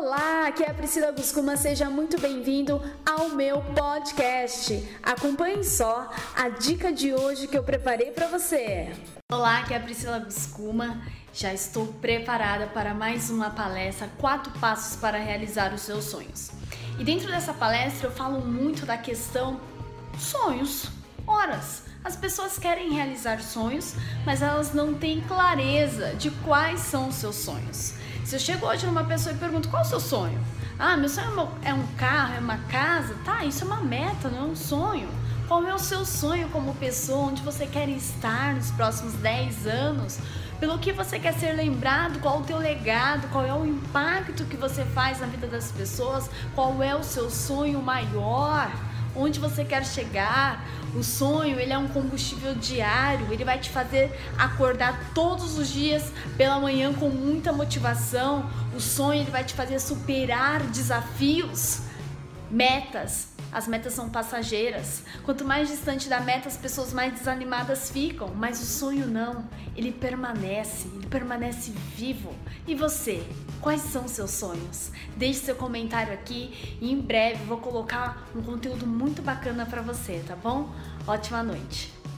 Olá, aqui é a Priscila Guscuma, seja muito bem-vindo ao meu podcast. Acompanhe só a dica de hoje que eu preparei para você. Olá, aqui é a Priscila Guscuma. Já estou preparada para mais uma palestra, quatro passos para realizar os seus sonhos. E dentro dessa palestra eu falo muito da questão sonhos, horas. As pessoas querem realizar sonhos, mas elas não têm clareza de quais são os seus sonhos. Se eu chego hoje numa pessoa e pergunto qual é o seu sonho? Ah, meu sonho é um carro, é uma casa? Tá, isso é uma meta, não é um sonho. Qual é o seu sonho como pessoa? Onde você quer estar nos próximos 10 anos? Pelo que você quer ser lembrado? Qual o teu legado? Qual é o impacto que você faz na vida das pessoas? Qual é o seu sonho maior? Onde você quer chegar. O sonho, ele é um combustível diário, ele vai te fazer acordar todos os dias pela manhã com muita motivação. O sonho, ele vai te fazer superar desafios, metas, as metas são passageiras. Quanto mais distante da meta, as pessoas mais desanimadas ficam. Mas o sonho não. Ele permanece, ele permanece vivo. E você? Quais são seus sonhos? Deixe seu comentário aqui e em breve vou colocar um conteúdo muito bacana para você, tá bom? Ótima noite.